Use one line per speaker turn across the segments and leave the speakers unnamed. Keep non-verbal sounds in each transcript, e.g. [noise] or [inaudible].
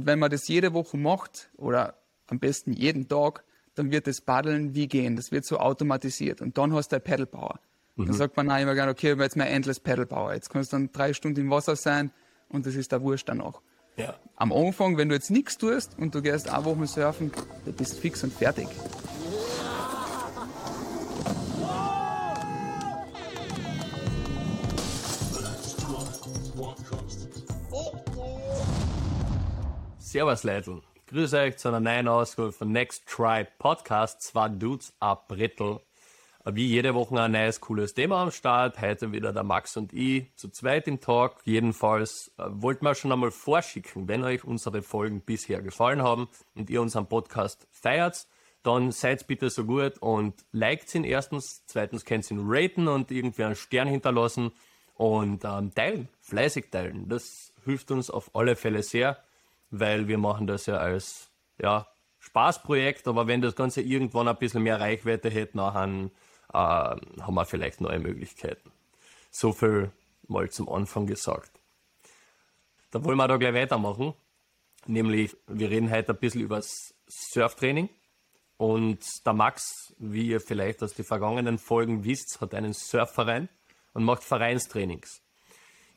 Und wenn man das jede Woche macht oder am besten jeden Tag, dann wird das Paddeln wie gehen. Das wird so automatisiert. Und dann hast du Pedal Power. Mhm. Dann sagt man auch immer gerne, okay, jetzt mal Endless Pedal Power. Jetzt kannst du dann drei Stunden im Wasser sein und das ist der Wurscht danach. Ja. Am Anfang, wenn du jetzt nichts tust und du gehst eine Woche surfen, dann bist du fix und fertig.
Servus Leitl. Grüß euch zu einer neuen Ausgabe von Next Try Podcast. Zwei Dudes ab Brettel. Wie jede Woche ein neues, cooles Thema am Start. Heute wieder der Max und ich zu zweit im Talk. Jedenfalls äh, wollten wir schon einmal vorschicken, wenn euch unsere Folgen bisher gefallen haben und ihr unseren Podcast feiert, dann seid bitte so gut und liked ihn erstens, zweitens könnt ihr ihn raten und irgendwie einen Stern hinterlassen und ähm, teilen, fleißig teilen. Das hilft uns auf alle Fälle sehr weil wir machen das ja als ja, Spaßprojekt, aber wenn das Ganze irgendwann ein bisschen mehr Reichweite hätte, nachher äh, haben wir vielleicht neue Möglichkeiten. So viel mal zum Anfang gesagt. Da wollen wir da gleich weitermachen. Nämlich, wir reden heute ein bisschen über das Surftraining. Und der Max, wie ihr vielleicht aus den vergangenen Folgen wisst, hat einen Surfverein und macht Vereinstrainings.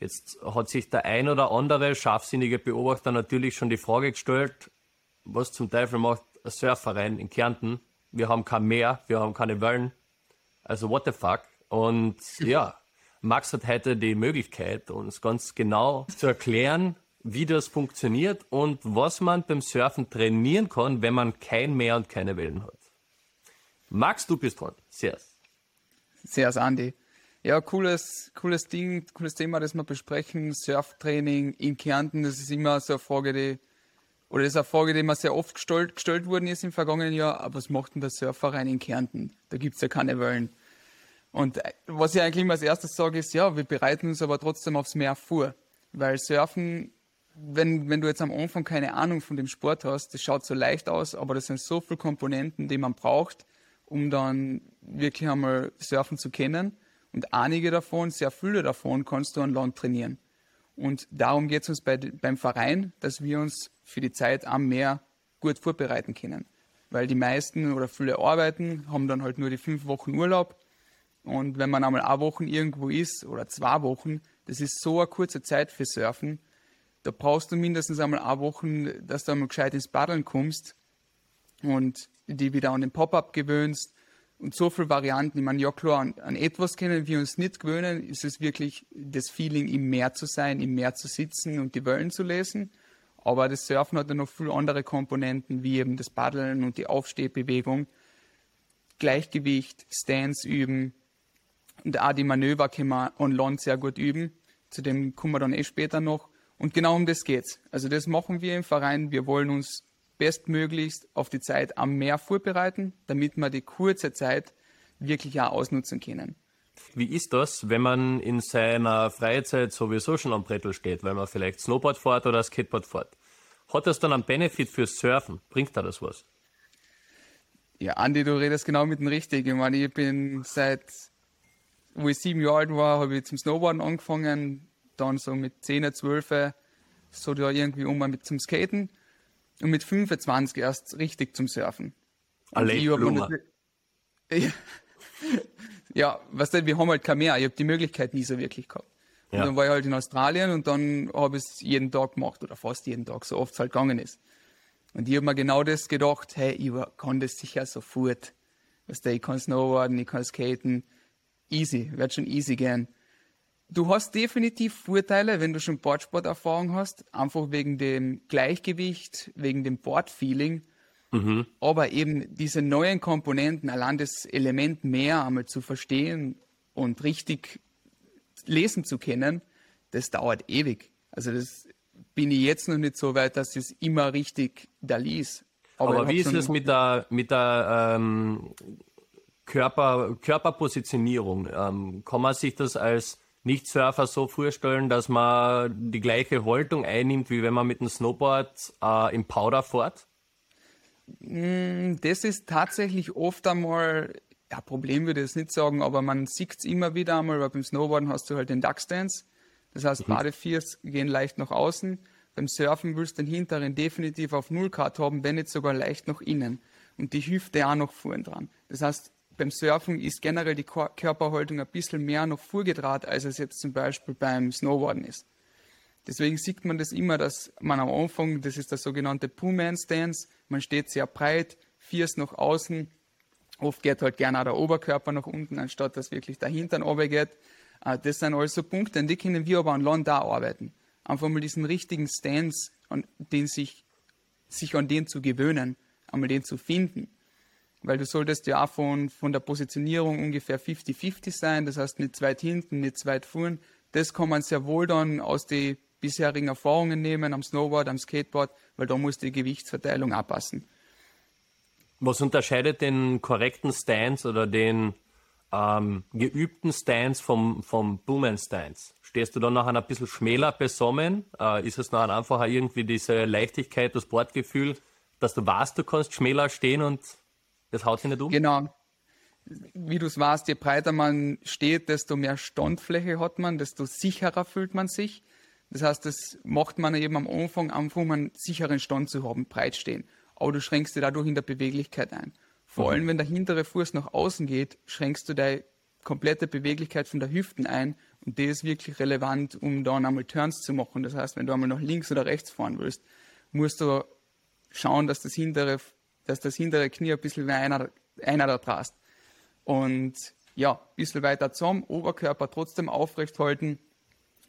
Jetzt hat sich der ein oder andere scharfsinnige Beobachter natürlich schon die Frage gestellt, was zum Teufel macht ein Surfverein in Kärnten? Wir haben kein Meer, wir haben keine Wellen. Also what the fuck? Und [laughs] ja, Max hat heute die Möglichkeit, uns ganz genau zu erklären, wie das funktioniert und was man beim Surfen trainieren kann, wenn man kein Meer und keine Wellen hat. Max, du bist dran. Sehr.
Sehr, Andi. Ja, cooles, cooles Ding, cooles Thema, das wir besprechen. Surftraining in Kärnten, das ist immer so eine Frage, die, oder das ist eine Frage, die mir sehr oft gestellt, gestellt worden ist im vergangenen Jahr. Aber was macht denn der Surfverein in Kärnten? Da gibt's ja keine Wellen. Und äh, was ich eigentlich immer als erstes sage, ist, ja, wir bereiten uns aber trotzdem aufs Meer vor. Weil Surfen, wenn, wenn du jetzt am Anfang keine Ahnung von dem Sport hast, das schaut so leicht aus, aber das sind so viele Komponenten, die man braucht, um dann wirklich einmal surfen zu können. Und einige davon, sehr viele davon, kannst du an Land trainieren. Und darum geht es uns bei, beim Verein, dass wir uns für die Zeit am Meer gut vorbereiten können. Weil die meisten oder viele arbeiten, haben dann halt nur die fünf Wochen Urlaub. Und wenn man einmal eine Woche irgendwo ist oder zwei Wochen, das ist so eine kurze Zeit für Surfen. Da brauchst du mindestens einmal eine Woche, dass du einmal gescheit ins Paddeln kommst und die wieder an den Pop-up gewöhnst und so viele Varianten. Ich meine, ja klar, an, an, etwas können wir uns nicht gewöhnen, ist es wirklich das Feeling, im Meer zu sein, im Meer zu sitzen und die Wellen zu lesen. Aber das Surfen hat ja noch viele andere Komponenten, wie eben das Paddeln und die Aufstehbewegung, Gleichgewicht, Stance üben und auch die Manöver können wir on Land sehr gut üben. Zu dem kommen wir dann eh später noch. Und genau um das geht's. Also das machen wir im Verein. Wir wollen uns bestmöglichst auf die Zeit am Meer vorbereiten, damit wir die kurze Zeit wirklich auch ausnutzen können.
Wie ist das, wenn man in seiner Freizeit sowieso schon am Brettel steht, weil man vielleicht Snowboard fährt oder Skateboard fährt? Hat das dann einen Benefit fürs Surfen? Bringt da das was?
Ja, Andi, du redest genau mit dem Richtigen. Ich meine, ich bin seit, wo ich sieben Jahre alt war, habe ich zum Snowboarden angefangen, dann so mit 10, 12, so da irgendwie um mit zum Skaten und mit 25 erst richtig zum Surfen.
Allein [laughs]
ja, ja, weißt du, wir haben halt kein Meer. Ich habe die Möglichkeit nie so wirklich gehabt. Und ja. dann war ich halt in Australien und dann habe ich es jeden Tag gemacht oder fast jeden Tag, so oft es halt gegangen ist. Und ich habe mir genau das gedacht, hey, ich kann das sicher sofort. Weißt du, ich kann snowboarden, ich kann skaten. Easy, wird schon easy gehen du hast definitiv Vorteile, wenn du schon Boardsport-Erfahrung hast, einfach wegen dem Gleichgewicht, wegen dem Boardfeeling. Mhm. Aber eben diese neuen Komponenten, allein das Element mehr einmal zu verstehen und richtig lesen zu können, das dauert ewig. Also das bin ich jetzt noch nicht so weit, dass ich es immer richtig da lies.
Aber, Aber wie ist es mit der, mit der ähm, Körper, Körperpositionierung? Ähm, kann man sich das als nicht-Surfer so vorstellen, dass man die gleiche Haltung einnimmt, wie wenn man mit dem Snowboard äh, im Powder fährt?
Mm, das ist tatsächlich oft einmal, ja, Problem würde ich jetzt nicht sagen, aber man sieht es immer wieder einmal, weil beim Snowboarden hast du halt den Duckstance. Das heißt, mhm. Badefiers gehen leicht nach außen beim Surfen willst du den hinteren definitiv auf Null Grad haben, wenn nicht sogar leicht nach innen. Und die Hüfte auch noch vorn dran. Das heißt, beim Surfen ist generell die Körperhaltung ein bisschen mehr noch vorgedraht, als es jetzt zum Beispiel beim Snowboarden ist. Deswegen sieht man das immer, dass man am Anfang, das ist der sogenannte Poo-Man Stance, man steht sehr breit, Viers nach außen, oft geht halt gerne auch der Oberkörper nach unten, anstatt dass wirklich der Hintern runtergeht. Äh, das sind also Punkte, an die können wir aber an Land auch arbeiten. Einfach mal diesen richtigen Stance, an den sich, sich an den zu gewöhnen, einmal den zu finden. Weil du solltest ja von, von der Positionierung ungefähr 50-50 sein, das heißt nicht weit hinten, nicht weit vorn. Das kann man sehr wohl dann aus den bisherigen Erfahrungen nehmen, am Snowboard, am Skateboard, weil da muss die Gewichtsverteilung anpassen.
Was unterscheidet den korrekten Stance oder den ähm, geübten Stance vom, vom Boomen Stance? Stehst du dann nachher ein bisschen schmäler besonnen? Äh, ist es nachher einfach irgendwie diese Leichtigkeit, das Bordgefühl, dass du weißt, du kannst schmäler stehen und das haut sich nicht um?
Genau. Wie du es weißt, je breiter man steht, desto mehr Standfläche hat man, desto sicherer fühlt man sich. Das heißt, das macht man eben am Anfang, einfach um einen sicheren Stand zu haben, breit stehen. Aber du schränkst dich dadurch in der Beweglichkeit ein. Vor mhm. allem, wenn der hintere Fuß nach außen geht, schränkst du deine komplette Beweglichkeit von der Hüften ein. Und das ist wirklich relevant, um dann einmal Turns zu machen. Das heißt, wenn du einmal nach links oder rechts fahren willst, musst du schauen, dass das hintere, dass das hintere Knie ein bisschen wie einer, einer da drast. Und ja, ein bisschen weiter zusammen, Oberkörper trotzdem aufrecht halten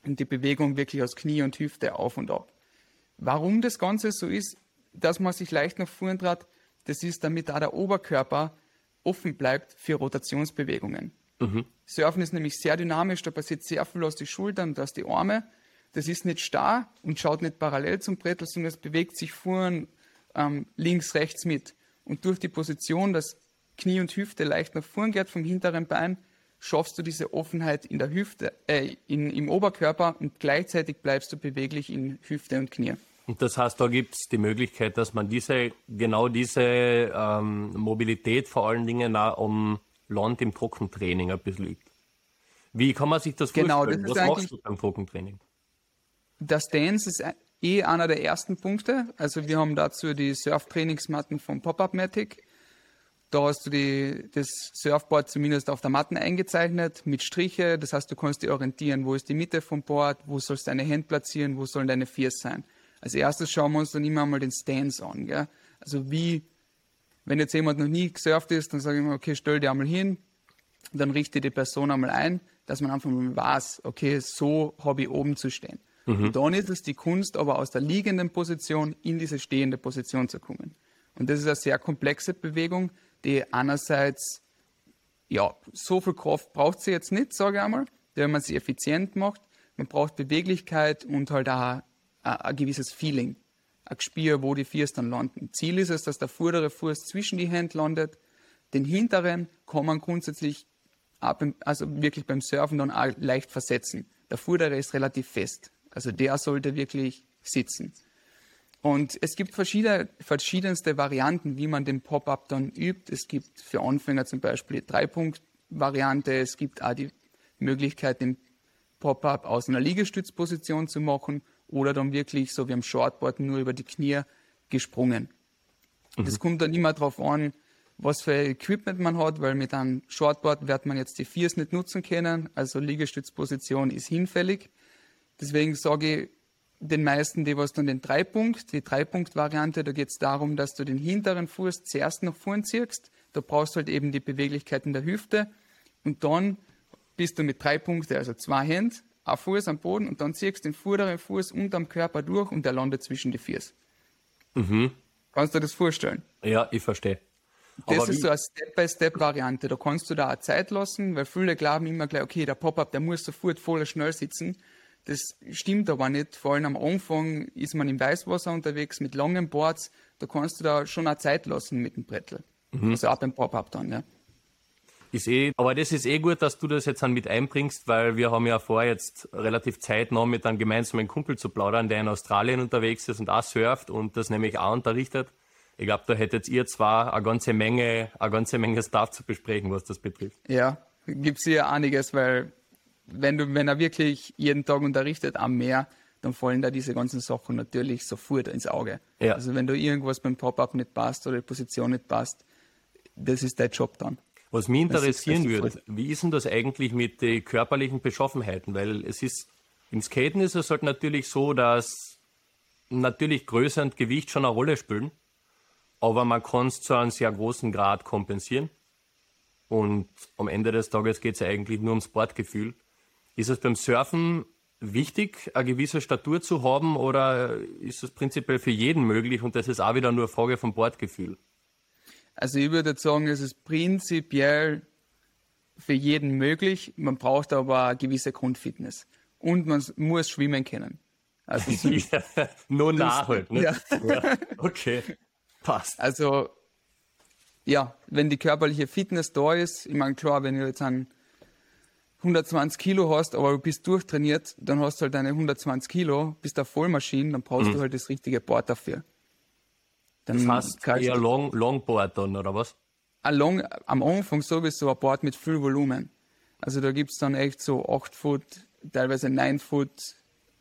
und die Bewegung wirklich aus Knie und Hüfte auf und ab. Warum das Ganze so ist, dass man sich leicht nach vorn trat, das ist, damit da der Oberkörper offen bleibt für Rotationsbewegungen. Mhm. Surfen ist nämlich sehr dynamisch, da passiert sehr viel aus den Schultern und aus den Armen. Das ist nicht starr und schaut nicht parallel zum Brettel, sondern es bewegt sich vorn, ähm, links, rechts mit. Und durch die Position, dass Knie und Hüfte leicht nach vorn geht vom hinteren Bein, schaffst du diese Offenheit in der Hüfte, äh, in, im Oberkörper und gleichzeitig bleibst du beweglich in Hüfte und Knie.
Und das heißt, da gibt es die Möglichkeit, dass man diese, genau diese ähm, Mobilität vor allen Dingen auch um Land im Trockentraining ein bisschen übt. Wie kann man sich das
genau,
vorstellen? Das Was machst du beim Trockentraining?
Das Dance ist eh einer der ersten Punkte. Also wir haben dazu die Surf-Trainingsmatten von Pop-Up Matic. Da hast du die, das Surfboard zumindest auf der Matten eingezeichnet mit Striche. Das heißt, du kannst dich orientieren, wo ist die Mitte vom Board, wo sollst du deine Hände platzieren, wo sollen deine Fiers sein. Als erstes schauen wir uns dann immer mal den Stance an. Gell? Also wie, wenn jetzt jemand noch nie gesurft ist, dann sage ich mir, okay, stell dir einmal hin, dann richte die Person einmal ein, dass man einfach mal weiß, okay, so habe ich oben zu stehen. Mhm. Und dann ist es die Kunst, aber aus der liegenden Position in diese stehende Position zu kommen. Und das ist eine sehr komplexe Bewegung, die einerseits, ja, so viel Kraft braucht sie jetzt nicht, sage ich einmal, wenn man sie effizient macht. Man braucht Beweglichkeit und halt auch ein gewisses Feeling, ein Gespür, wo die Füße dann landen. Ziel ist es, dass der vordere Fuß zwischen die Hände landet. Den hinteren kann man grundsätzlich, also wirklich beim Surfen dann auch leicht versetzen. Der vordere ist relativ fest. Also der sollte wirklich sitzen. Und es gibt verschiedene, verschiedenste Varianten, wie man den Pop-up dann übt. Es gibt für Anfänger zum Beispiel die Drei-Punkt-Variante. Es gibt auch die Möglichkeit, den Pop-up aus einer Liegestützposition zu machen oder dann wirklich so wie am Shortboard nur über die Knie gesprungen. Mhm. Das kommt dann immer darauf an, was für Equipment man hat, weil mit einem Shortboard wird man jetzt die Viers nicht nutzen können, also Liegestützposition ist hinfällig. Deswegen sage ich den meisten, die was dann den Dreipunkt, die Dreipunkt-Variante, da geht es darum, dass du den hinteren Fuß zuerst nach vorn ziehst. Da brauchst du halt eben die Beweglichkeit in der Hüfte und dann bist du mit drei Punkten, also zwei Hände, ein Fuß am Boden und dann ziehst du den vorderen Fuß unterm Körper durch und der landet zwischen die Füße. Mhm. Kannst du dir das vorstellen?
Ja, ich verstehe.
Das Aber ist so eine Step-by-Step-Variante. Da kannst du da auch Zeit lassen, weil viele glauben immer gleich, okay, der Pop-Up, der muss sofort voll schnell sitzen. Das stimmt aber nicht. Vor allem am Anfang ist man im Weißwasser unterwegs mit langen Boards. Da kannst du da schon auch Zeit lassen mit dem Brettel. Mhm. Also auch beim Pop-Up dann, ja.
Ist eh, aber das ist eh gut, dass du das jetzt dann mit einbringst, weil wir haben ja vor, jetzt relativ zeitnah mit einem gemeinsamen Kumpel zu plaudern, der in Australien unterwegs ist und auch surft und das nämlich auch unterrichtet. Ich glaube, da hättet ihr zwar eine ganze Menge, eine ganze Menge Stuff zu besprechen, was das betrifft.
Ja, gibt es hier einiges, weil wenn du, wenn er wirklich jeden Tag unterrichtet am Meer, dann fallen da diese ganzen Sachen natürlich sofort ins Auge.
Ja.
Also wenn du irgendwas beim Pop-up nicht passt oder die Position nicht passt, das ist dein Job dann.
Was mich interessieren
das ist
würde, wie ist denn das eigentlich mit den körperlichen Beschaffenheiten? Weil es ist, im Skaten ist es halt natürlich so, dass natürlich Größe und Gewicht schon eine Rolle spielen, aber man kann es zu einem sehr großen Grad kompensieren. Und am Ende des Tages geht es ja eigentlich nur ums Sportgefühl. Ist es beim Surfen wichtig, eine gewisse Statur zu haben oder ist es prinzipiell für jeden möglich und das ist auch wieder nur eine Frage vom Bordgefühl?
Also ich würde sagen, es ist prinzipiell für jeden möglich. Man braucht aber eine gewisse Grundfitness. Und man muss schwimmen können. Also, [laughs]
ja, nur nachholt. Ne?
Ja.
ja. Okay, passt.
also ja, wenn die körperliche Fitness da ist, ich meine, klar, wenn du jetzt einen 120 Kilo hast, aber du bist durchtrainiert, dann hast du halt deine 120 Kilo, bist eine Vollmaschine, dann brauchst du halt das richtige Board dafür. Dann
Das heißt eher Long, Longboard dann, oder was?
ein long, am Anfang sowieso ein Board mit viel Volumen. Also da gibt's dann echt so 8 Foot, teilweise 9 Foot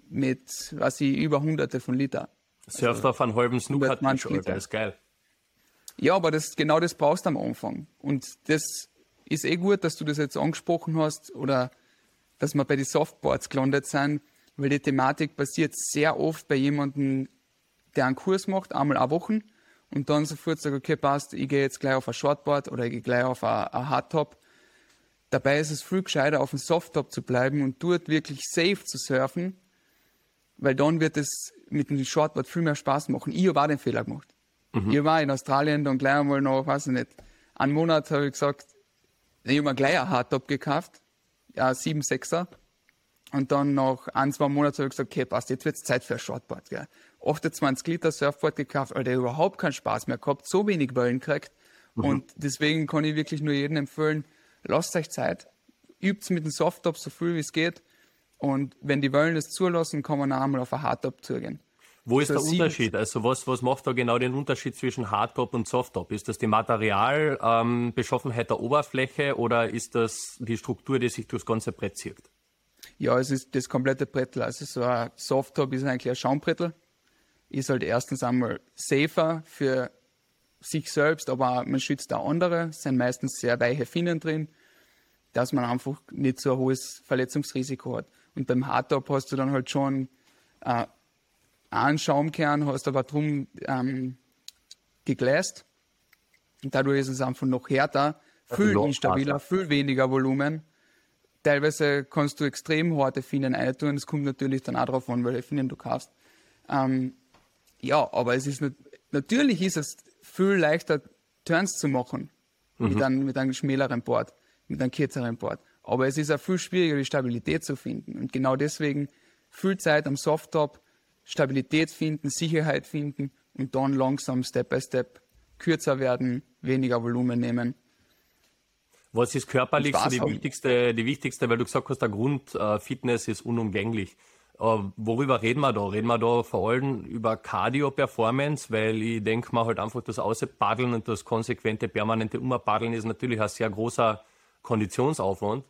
mit, was ich, über hunderte von Liter.
Surft auf einen halben Snooker-Tisch,
120
Alter,
Liter.
ist geil.
Ja, aber das, genau das brauchst du am Anfang. Und das ist eh gut, dass du das jetzt angesprochen hast oder dass wir bei den Softboards gelandet sind, weil die Thematik passiert sehr oft bei jemandem, der einen Kurs macht, einmal eine Woche und dann sofort sagt, okay, passt, ich gehe jetzt gleich auf ein Shortboard oder ich gehe gleich auf ein, ein Hardtop. Dabei ist es viel gescheiter, auf dem Softtop zu bleiben und dort wirklich safe zu surfen, weil dann wird es mit dem Shortboard viel mehr Spaß machen. Ich habe auch den Fehler gemacht. Ich war in Australien dann gleich einmal noch, weiß ich nicht, einen Monat habe ich gesagt, ich habe mir gleich ein Hardtop gekauft, ja, 7 6er. Und dann nach ein, zwei Monaten habe ich gesagt, okay, passt, jetzt wird es Zeit für ein Shortboard. Gell. 28 Liter Surfboard gekauft, Alter, überhaupt keinen Spaß mehr gehabt, so wenig Wellen gekriegt. Und deswegen kann ich wirklich nur jedem empfehlen, lasst euch Zeit, übt mit dem Softtop so viel wie es geht. Und wenn die Wellen es zulassen, kann man auch einmal auf ein Hardtop zugehen.
Wo ist der Unterschied? Also was, was macht da genau den Unterschied zwischen Hardtop und Softtop? Ist das die Materialbeschaffenheit ähm, der Oberfläche oder ist das die Struktur, die sich durchs ganze Brett zieht?
Ja, es ist das komplette Brettel. Also so ein Softtop ist eigentlich ein Schaumbrettel. Ist halt erstens einmal safer für sich selbst, aber man schützt auch andere. Es sind meistens sehr weiche Finnen drin, dass man einfach nicht so ein hohes Verletzungsrisiko hat. Und beim Hardtop hast du dann halt schon äh, einen Schaumkern, hast aber drum ähm, gegläst. Und dadurch ist es einfach noch härter, viel
noch
instabiler, viel weniger Volumen teilweise kannst du extrem harte Finnen eintun. Es kommt natürlich dann auch darauf an, welche Finnen du kaufst. Ähm, ja, aber es ist nat natürlich ist es viel leichter, Turns zu machen mit, einem, mit einem schmäleren Board, mit einem kürzeren Board. Aber es ist auch viel schwieriger, die Stabilität zu finden. Und genau deswegen viel Zeit am Softtop, Stabilität finden, Sicherheit finden und dann langsam Step by Step kürzer werden, weniger Volumen nehmen.
Was ist körperlich so die
haben.
wichtigste, die wichtigste, weil du gesagt hast, der Grundfitness äh, Fitness ist unumgänglich. Äh, worüber reden wir da? Reden wir da vor allem über Cardio-Performance, weil ich denke mal halt einfach das Außenpaddeln und das konsequente, permanente Umpaddeln ist natürlich ein sehr großer Konditionsaufwand.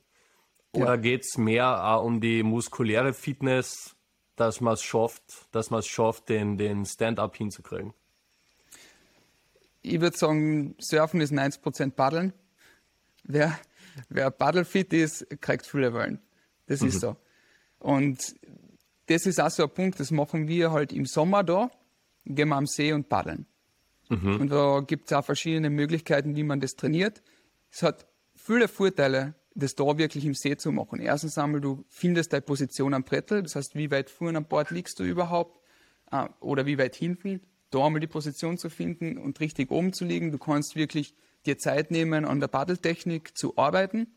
Oder
Ja.
geht's mehr auch um die muskuläre Fitness, dass man es schafft, dass man es schafft, den, den Stand-up hinzukriegen?
ich würde sagen, Surfen ist 90% Paddeln. Wer, wer paddelfit ist, kriegt viele Wellen. Das ist so. Und das ist auch so ein Punkt, das machen wir halt im Sommer da, gehen wir am See und paddeln. Und da gibt es auch verschiedene Möglichkeiten, wie man das trainiert. Es hat viele Vorteile, das da wirklich im See zu machen. Erstens einmal, du findest deine Position am Brettel, das heißt, wie weit vorne am Bord liegst du überhaupt äh, oder wie weit hinten, da einmal die Position zu finden und richtig oben zu liegen. Du kannst wirklich dir Zeit nehmen, an der Paddeltechnik zu arbeiten,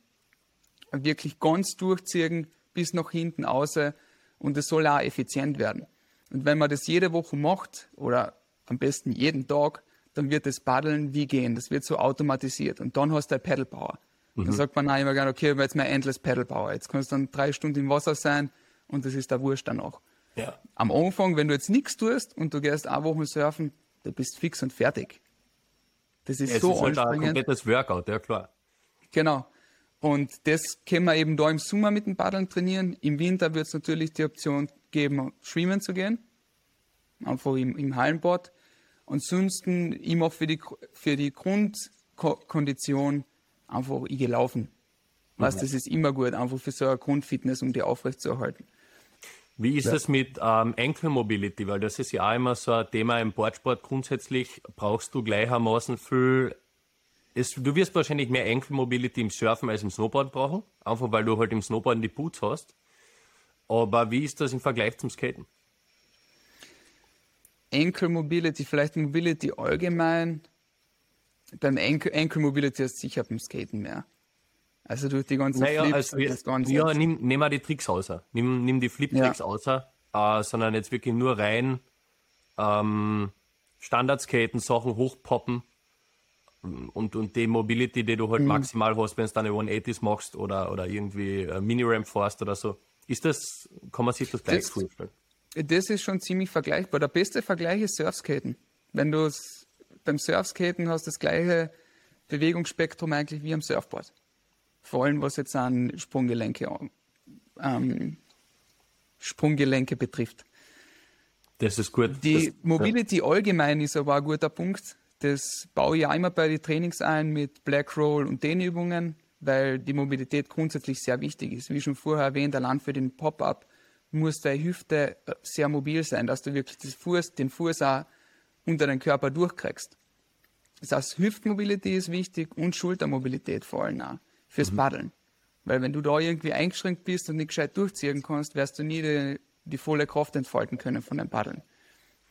wirklich ganz durchziehen bis nach hinten außer und es soll auch effizient werden. Und wenn man das jede Woche macht oder am besten jeden Tag, dann wird das Paddeln wie gehen. Das wird so automatisiert. Und dann hast du Pedal Power. Dann sagt man auch immer gerne, okay, aber jetzt mal Endless Pedal Power. Jetzt kannst du dann drei Stunden im Wasser sein und das ist der Wurscht danach.
Ja.
Am Anfang, wenn du jetzt nichts tust und du gehst eine Woche surfen, du bist fix und fertig. Das ist
Es
so
ist halt ein komplettes Workout, ja klar.
Genau. Und das können wir eben da im Sommer mit dem Paddeln trainieren. Im Winter wird es natürlich die Option geben, schwimmen zu gehen. Einfach im, im Hallenbad. Ansonsten immer für die, für die Grundkondition einfach ich gelaufen. Was, mhm. das ist immer gut, einfach für so eine Grundfitness, um die aufrechtzuerhalten.
Wie ist ja. das mit ähm, Ankle Mobility? Weil das ist ja auch immer so ein Thema im Boardsport. Grundsätzlich brauchst du gleichermaßen viel. Es, du wirst wahrscheinlich mehr Ankle Mobility im Surfen als im Snowboard brauchen. Einfach weil du halt im Snowboard die Boots hast. Aber wie ist das im Vergleich zum Skaten?
Ankle Mobility, vielleicht Mobility allgemein. Beim Ankle, Ankle Mobility ist sicher beim Skaten mehr. Also durch die ganzen
naja, Flips also, das Ganze. Ja, nimm, nimm mal die Tricks außer. Nimm, nimm die Flip-Tricks ja. außer, äh, sondern jetzt wirklich nur rein ähm, Standardskaten, Sachen hochpoppen und, und die Mobility, die du halt mhm. maximal hast, wenn du deine 180s machst oder, oder irgendwie äh, Mini-Ramp fährst oder so. Ist das, kann man sich das gleich das, vorstellen?
Das ist schon ziemlich vergleichbar. Der beste Vergleich ist Surfskaten. Wenn du beim Surfskaten hast das gleiche Bewegungsspektrum eigentlich wie am Surfboard vor allem was jetzt an Sprunggelenke, ähm, Sprunggelenke betrifft.
Das ist gut.
Die
das,
Mobility ja. allgemein ist aber ein guter Punkt. Das baue ich auch immer bei den Trainings ein mit Black Roll und Dehnübungen, weil die Mobilität grundsätzlich sehr wichtig ist. Wie schon vorher erwähnt, allein für den Pop-Up muss deine Hüfte sehr mobil sein, dass du wirklich Fuß, den Fuß auch unter den Körper durchkriegst. Das heißt, Hüftmobilität ist wichtig und Schultermobilität vor allem auch fürs mhm. Paddeln. Weil wenn du da irgendwie eingeschränkt bist und nicht gescheit durchziehen kannst, wirst du nie die, die volle Kraft entfalten können von dem Paddeln.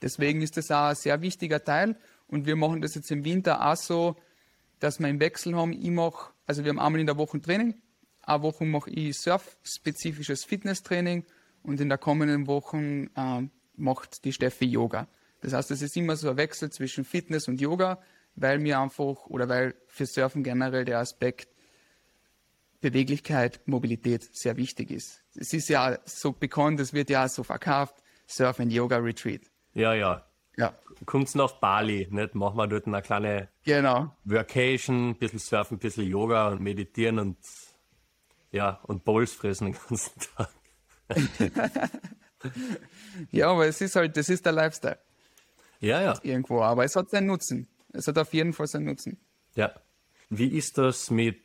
Deswegen ist das auch ein sehr wichtiger Teil und wir machen das jetzt im Winter auch so, dass wir im Wechsel haben, ich mache, also wir haben einmal in der Woche Training, eine Woche mache ich Surf-spezifisches Fitnesstraining und in der kommenden Woche äh, macht die Steffi Yoga. Das heißt, es ist immer so ein Wechsel zwischen Fitness und Yoga, weil mir einfach oder weil für Surfen generell der Aspekt Beweglichkeit, Mobilität sehr wichtig ist. Es ist ja so bekannt, es wird ja so verkauft, Surf and Yoga Retreat.
Ja, ja. Ja. Kommt's nach Bali, nicht? Machen wir dort eine kleine
genau.
Vacation, ein bisschen surfen, ein bisschen Yoga und meditieren und ja, und Bowls fressen den ganzen Tag. [laughs]
ja, aber es ist halt, das ist der Lifestyle.
Ja, ja.
Irgendwo, aber es hat seinen Nutzen. Es hat auf jeden Fall seinen Nutzen.
Ja. Wie ist das mit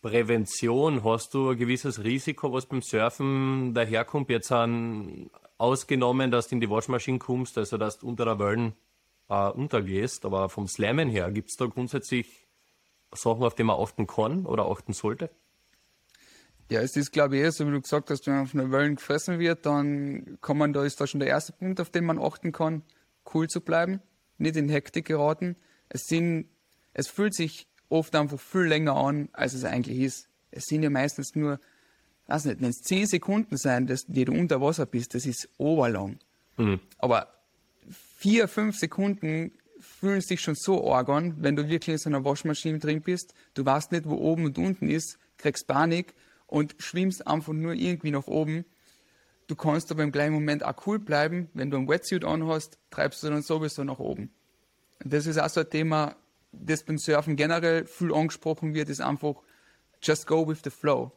Prävention? Hast du ein gewisses Risiko, was beim Surfen daherkommt? Jetzt an, ausgenommen, dass du in die Waschmaschine kommst, also dass du unter der Wellen äh, untergehst, aber vom Slammen her, gibt es da grundsätzlich Sachen, auf die man achten kann oder achten sollte?
Ja, es ist, glaube ich, eher so, wie du gesagt hast, wenn man auf einer Wellen gefressen wird, dann kann man, da ist da schon der erste Punkt, auf den man achten kann, cool zu bleiben, nicht in Hektik geraten. Es sind, es fühlt sich oft einfach viel länger an, als es eigentlich ist. Es sind ja meistens nur, weiß nicht, wenn es zehn Sekunden sein, dass, du unter Wasser bist, das ist oberlang. Mhm. Aber vier, fünf Sekunden fühlen sich schon so arg an, wenn du wirklich in so einer Waschmaschine drin bist. Du weißt nicht, wo oben und unten ist, kriegst Panik und schwimmst einfach nur irgendwie nach oben. Du kannst aber im gleichen Moment auch cool bleiben. Wenn du ein Wetsuit anhast, treibst du dann sowieso nach oben. Das ist auch so ein Thema, das beim Surfen generell viel angesprochen wird, ist einfach just go with the flow.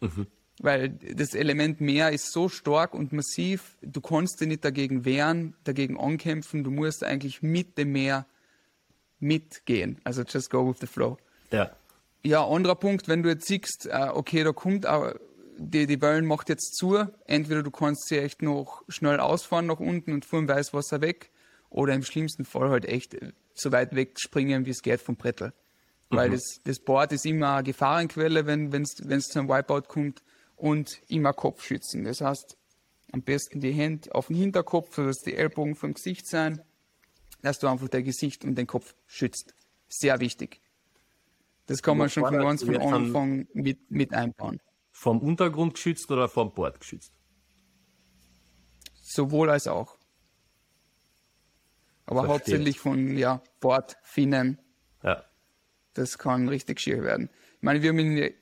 Mhm. Weil das Element Meer ist so stark und massiv, du kannst dich nicht dagegen wehren, dagegen ankämpfen, du musst eigentlich mit dem Meer mitgehen. Also just go with the flow.
Ja.
Ja, anderer Punkt, wenn du jetzt siehst, äh, okay, da kommt die, die Wellen macht jetzt zu, entweder du kannst sie echt noch schnell ausfahren nach unten und vor dem Weißwasser weg, oder im schlimmsten Fall halt echt so weit wegspringen, wie es geht vom Brettel. Weil mhm. das, das Board ist immer eine Gefahrenquelle, wenn es zu einem Wipeout kommt und immer Kopf schützen. Das heißt, am besten die Hände auf den Hinterkopf, sodass die Ellbogen vom Gesicht sein, dass du einfach dein Gesicht und den Kopf schützt. Sehr wichtig. Das kann man schon von ganz von Anfang mit, mit einbauen.
Vom Untergrund geschützt oder vom Board geschützt?
Sowohl als auch aber Versteht. hauptsächlich von ja, Bordfinnen.
Ja.
Das kann richtig schier werden. Ich meine, wir haben in,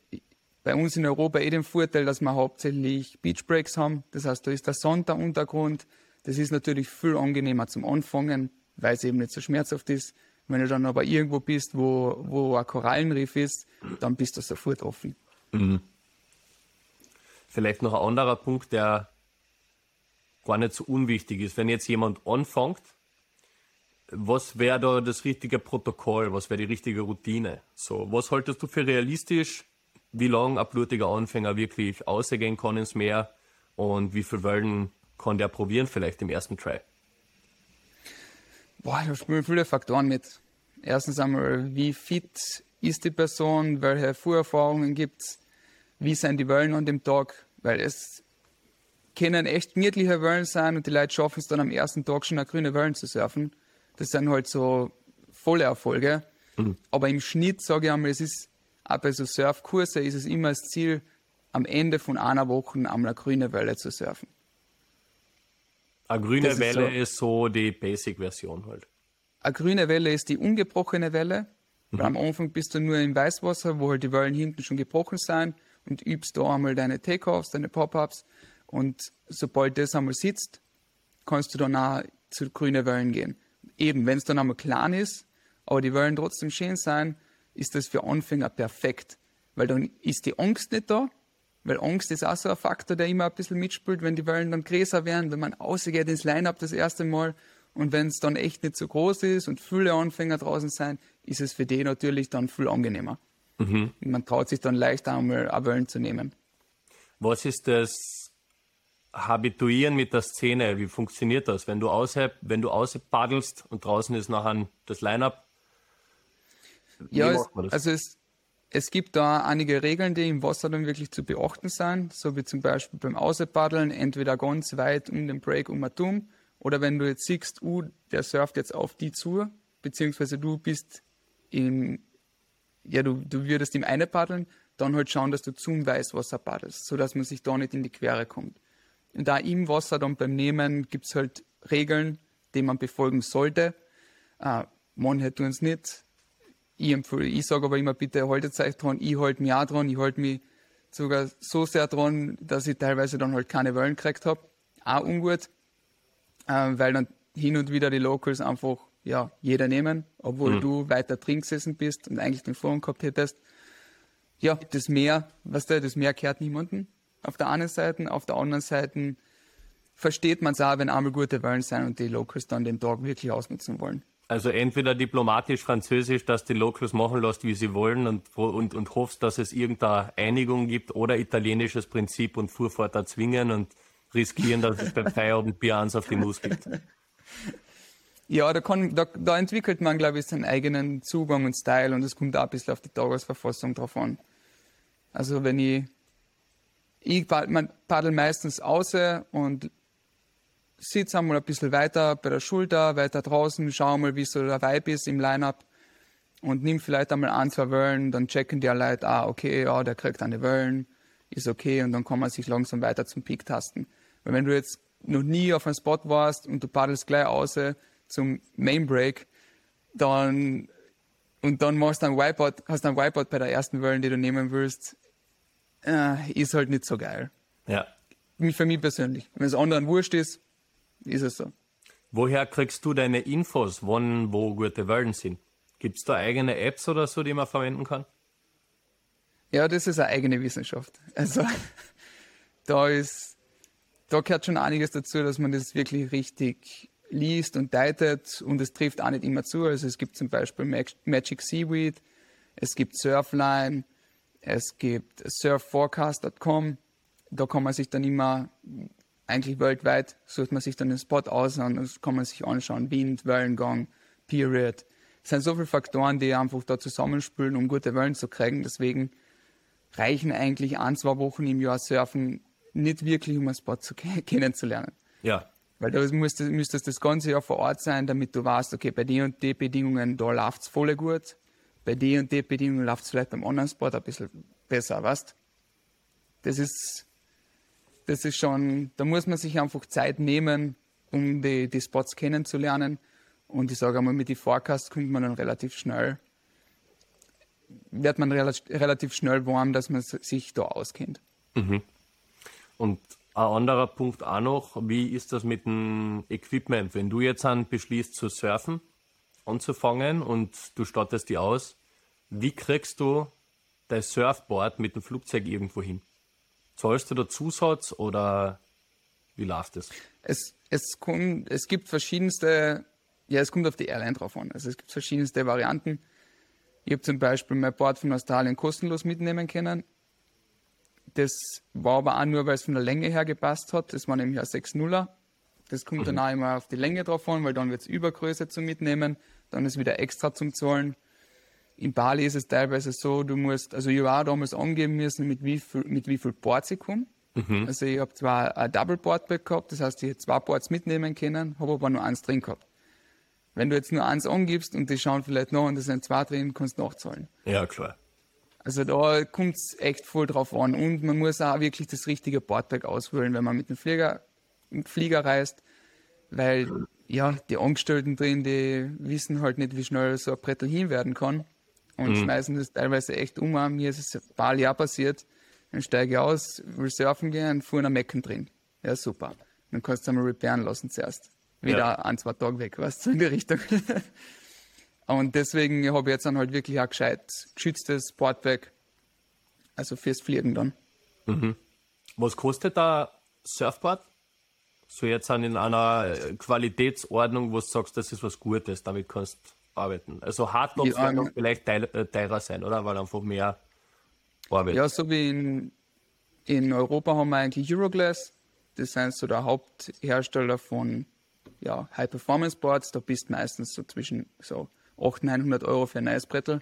bei uns in Europa eh den Vorteil, dass wir hauptsächlich Beachbreaks haben. Das heißt, da ist der Sand der Untergrund. Das ist natürlich viel angenehmer zum Anfangen, weil es eben nicht so schmerzhaft ist. Wenn du dann aber irgendwo bist, wo, wo ein Korallenriff ist, dann bist du sofort offen. Mhm.
Vielleicht noch ein anderer Punkt, der gar nicht so unwichtig ist. Wenn jetzt jemand anfängt, was wäre da das richtige Protokoll? Was wäre die richtige Routine? So, was haltest du für realistisch? Wie lange ein blutiger Anfänger wirklich ausgehen kann ins Meer? Und wie viele Wellen kann der probieren vielleicht im ersten Try?
Boah, da spielen viele Faktoren mit. Erstens einmal, wie fit ist die Person, welche Vorerfahrungen gibt es, wie sind die Wellen an dem Tag, weil es können echt gemütliche Wellen sein und die Leute schaffen es dann am ersten Tag schon eine grüne Wellen zu surfen. Das sind halt so volle Erfolge. Mhm. Aber im Schnitt sage ich einmal, es ist auch bei so Surfkurse ist es immer das Ziel, am Ende von einer Woche einmal eine grüne Welle zu surfen.
Eine grüne das Welle ist so, ist so die Basic-Version halt.
Eine grüne Welle ist die ungebrochene Welle. Mhm. Am Anfang bist du nur im Weißwasser, wo halt die Wellen hinten schon gebrochen sind und übst da einmal deine Takeoffs, deine Pop-Ups. Und sobald das einmal sitzt, kannst du dann auch zu grünen Wellen gehen eben, wenn es dann einmal klein ist, aber die Wellen trotzdem schön sein, ist das für Anfänger perfekt. Weil dann ist die Angst nicht da, weil Angst ist auch so ein Faktor, der immer ein bisschen mitspielt, wenn die Wellen dann größer werden, wenn man ausgeht ins Line-Up das erste Mal und wenn es dann echt nicht so groß ist und viele Anfänger draußen sein, ist es für die natürlich dann viel angenehmer. Mhm. Man traut sich dann leichter einmal Wellen zu nehmen.
Was ist das habituieren mit der Szene? Wie funktioniert das? Wenn du aus, wenn du paddelst und draußen ist nachher das Line-Up?
Ja, es, also es, es gibt da einige Regeln, die im Wasser dann wirklich zu beachten sind, so wie zum Beispiel beim Außerpaddeln, entweder ganz weit um den Break um Atom oder wenn du jetzt siehst, uh, der surft jetzt auf die zu, beziehungsweise du bist im, ja, du, du würdest ihm eine paddeln, dann halt schauen, dass du zum Weißwasser paddelst, sodass man sich da nicht in die Quere kommt. Und da im Wasser dann beim Nehmen gibt es halt Regeln, die man befolgen sollte. Äh, manche tun es nicht. Ich, ich sage aber immer, bitte haltet euch dran. Ich halte mich auch dran. Ich halte mich sogar so sehr dran, dass ich teilweise dann halt keine Wellen gekriegt habe. Auch ungut, äh, weil dann hin und wieder die Locals einfach ja, jeder nehmen, obwohl mhm. du weiter drin gesessen bist und eigentlich den Vorhang gehabt hättest. Ja, das Meer, was weißt du, das Meer kehrt niemanden auf der einen Seite, auf der anderen Seite versteht man es auch, wenn einmal gute Wahlen sein und die Locals dann den Tag wirklich ausnutzen wollen.
Also entweder diplomatisch französisch, dass die Locals machen lässt, wie sie wollen und, und, und hoffst, dass es irgendeine Einigung gibt oder italienisches Prinzip und Fuhrfahrt zwingen und riskieren, dass es beim [laughs] Feierabend Bier eins auf die Mus gibt. [laughs]
Ja, da, kann, da, da entwickelt man, glaube ich, seinen eigenen Zugang und Style und es kommt auch ein bisschen auf die Tagesverfassung drauf an. Also wenn ich ich paddel meistens außer und sitze einmal ein bisschen weiter bei der Schulter, weiter draußen, schau mal, wie so der Vibe ist im Line-Up und nimm vielleicht einmal ein, zwei Wellen, dann checken die Leute, ah, okay, ja, der kriegt eine Wellen, ist okay und dann kann man sich langsam weiter zum Peak tasten. Weil wenn du jetzt noch nie auf einem Spot warst und du paddelst gleich außer zum Main Break, dann und dann machst du ein Wipeout, hast du ein Wipeout bei der ersten Wellen, die du nehmen willst, äh, ist halt nicht so geil.
Ja.
Für mich persönlich. Wenn es anderen wurscht ist, ist es so.
Woher kriegst du deine Infos, wann wo gute Wellen sind? Gibt es da eigene Apps oder so, die man verwenden kann?
Ja, das ist eine eigene Wissenschaft. Also [laughs] da ist, da gehört schon einiges dazu, dass man das wirklich richtig liest und deitet und es trifft auch nicht immer zu. Also es gibt zum Beispiel Magic Seaweed, es gibt Surfline, es gibt surfforecast.com. Da kann man sich dann immer, eigentlich weltweit, sucht man sich dann den Spot aus und das kann man sich anschauen. Wind, Wellengang, Period. Es sind so viele Faktoren, die einfach da zusammenspülen, um gute Wellen zu kriegen. Deswegen reichen eigentlich ein, zwei Wochen im Jahr Surfen nicht wirklich, um einen Spot zu [laughs] kennenzulernen.
Ja.
Weil da müsstest, müsstest das ganze Jahr vor Ort sein, damit du weißt, okay, bei den und den Bedingungen, da läuft es voll gut bei den und den Bedingungen läuft es vielleicht beim Online-Sport ein bisschen besser, weißt Das ist, das ist schon, da muss man sich einfach Zeit nehmen, um die, die Spots kennenzulernen. Und ich sage einmal, mit den Forecasts kommt man dann relativ schnell, wird man relativ schnell warm, dass man sich da auskennt.
Mhm. Und ein anderer Punkt auch noch, wie ist das mit dem Equipment? Wenn du jetzt an beschließt zu surfen, anzufangen und du startest die aus. Wie kriegst du dein Surfboard mit dem Flugzeug irgendwo hin? Zahlst du da Zusatz oder Wie läuft das?
Es, es, kommt, es gibt verschiedenste, ja, es kommt auf die Airline drauf an. Also es gibt verschiedenste Varianten. Ich habe zum Beispiel mein Board von Australien kostenlos mitnehmen können. Das war aber auch nur, weil es von der Länge her gepasst hat. Das war nämlich ein 6-0er. Das kommt mhm. dann auch immer auf die Länge drauf an, weil dann wird es Übergröße zum Mitnehmen, dann ist wieder extra zum Zahlen. In Bali ist es teilweise so, du musst, also ich habe auch damals angeben müssen, mit wie viel, mit wie viel Boards ich komme. Mhm. Also ich habe zwar ein Double Board gehabt, das heißt, ich hätte zwei Boards mitnehmen können, habe aber nur eins drin gehabt. Wenn du jetzt nur eins angibst und die schauen vielleicht noch und da sind zwei drin, kannst du nachzahlen.
Ja, klar.
Also da kommt es echt voll drauf an. Und man muss auch wirklich das richtige Boardback auswählen, wenn man mit dem Flieger, mit dem Flieger reist. Weil, ja, die Angestellten drin, die wissen halt nicht, wie schnell so ein Brettel hin werden kann. Und mhm. schmeißen das teilweise echt um. Mir ist es ein paar Jahre passiert dann steige ich aus, will surfen gehen, fuhr in Mecken drin. Ja, super. Dann kannst du einmal repairen lassen zuerst. Wieder ja. ein, zwei Tage weg, weißt du, in die Richtung. [laughs] Und deswegen habe ich jetzt dann halt wirklich auch gescheit geschütztes Boardback. Also fürs Fliegen dann.
Mhm. Was kostet da Surfboard? So jetzt in einer Qualitätsordnung, wo du sagst, das ist was Gutes, damit kannst du arbeiten. Also Hardtops ja, werden vielleicht äh, teurer sein, oder? Weil einfach mehr
Arbeit. Ja, so wie in, in Europa haben wir eigentlich Euroglass. Das sind so der Haupthersteller von ja, High-Performance-Boards. Da bist du meistens so zwischen so 800, 900 Euro für ein neues Brettel.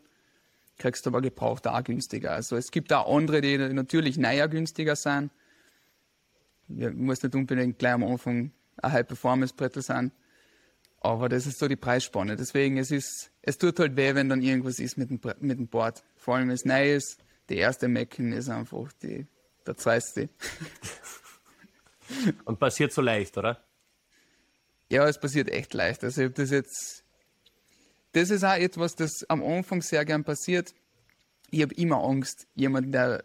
Kriegst aber gebraucht auch günstiger. Also es gibt auch andere, die natürlich neuer günstiger sind. Ja, muss nicht unbedingt gleich am Anfang ein High-Performance-Brettel sein. Aber das ist so die Preisspanne. Deswegen, es ist, es tut halt weh, wenn dann irgendwas ist mit dem, mit dem Board. Vor allem, wenn es neu ist die erste Mecken ist einfach die, der zweite. [laughs]
Und passiert so leicht, oder?
Ja, es passiert echt leicht. Also ich habe das jetzt. Das ist auch etwas, das am Anfang sehr gern passiert. Ich habe immer Angst, jemanden, der